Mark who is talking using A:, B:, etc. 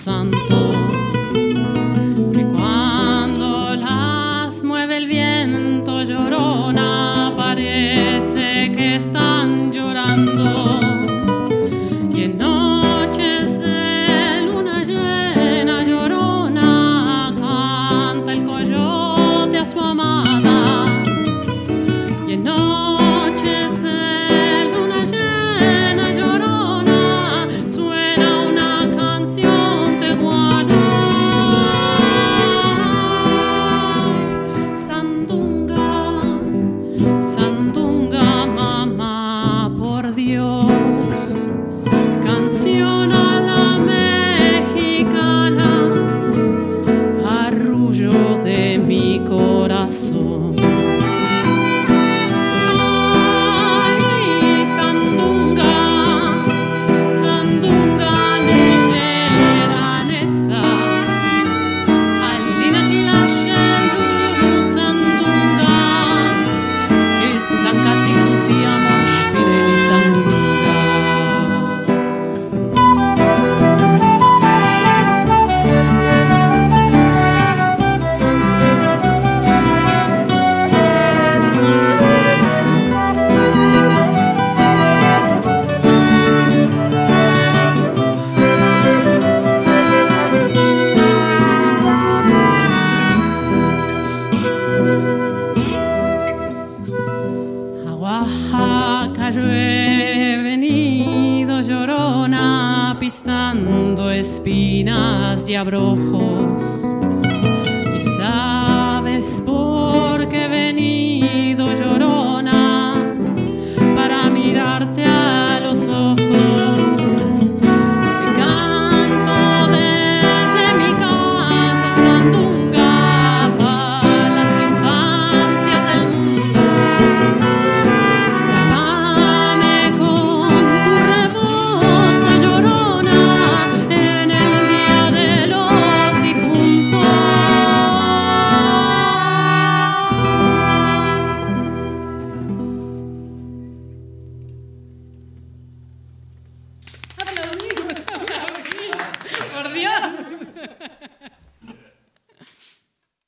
A: sun. Pisando espinas y abrojos.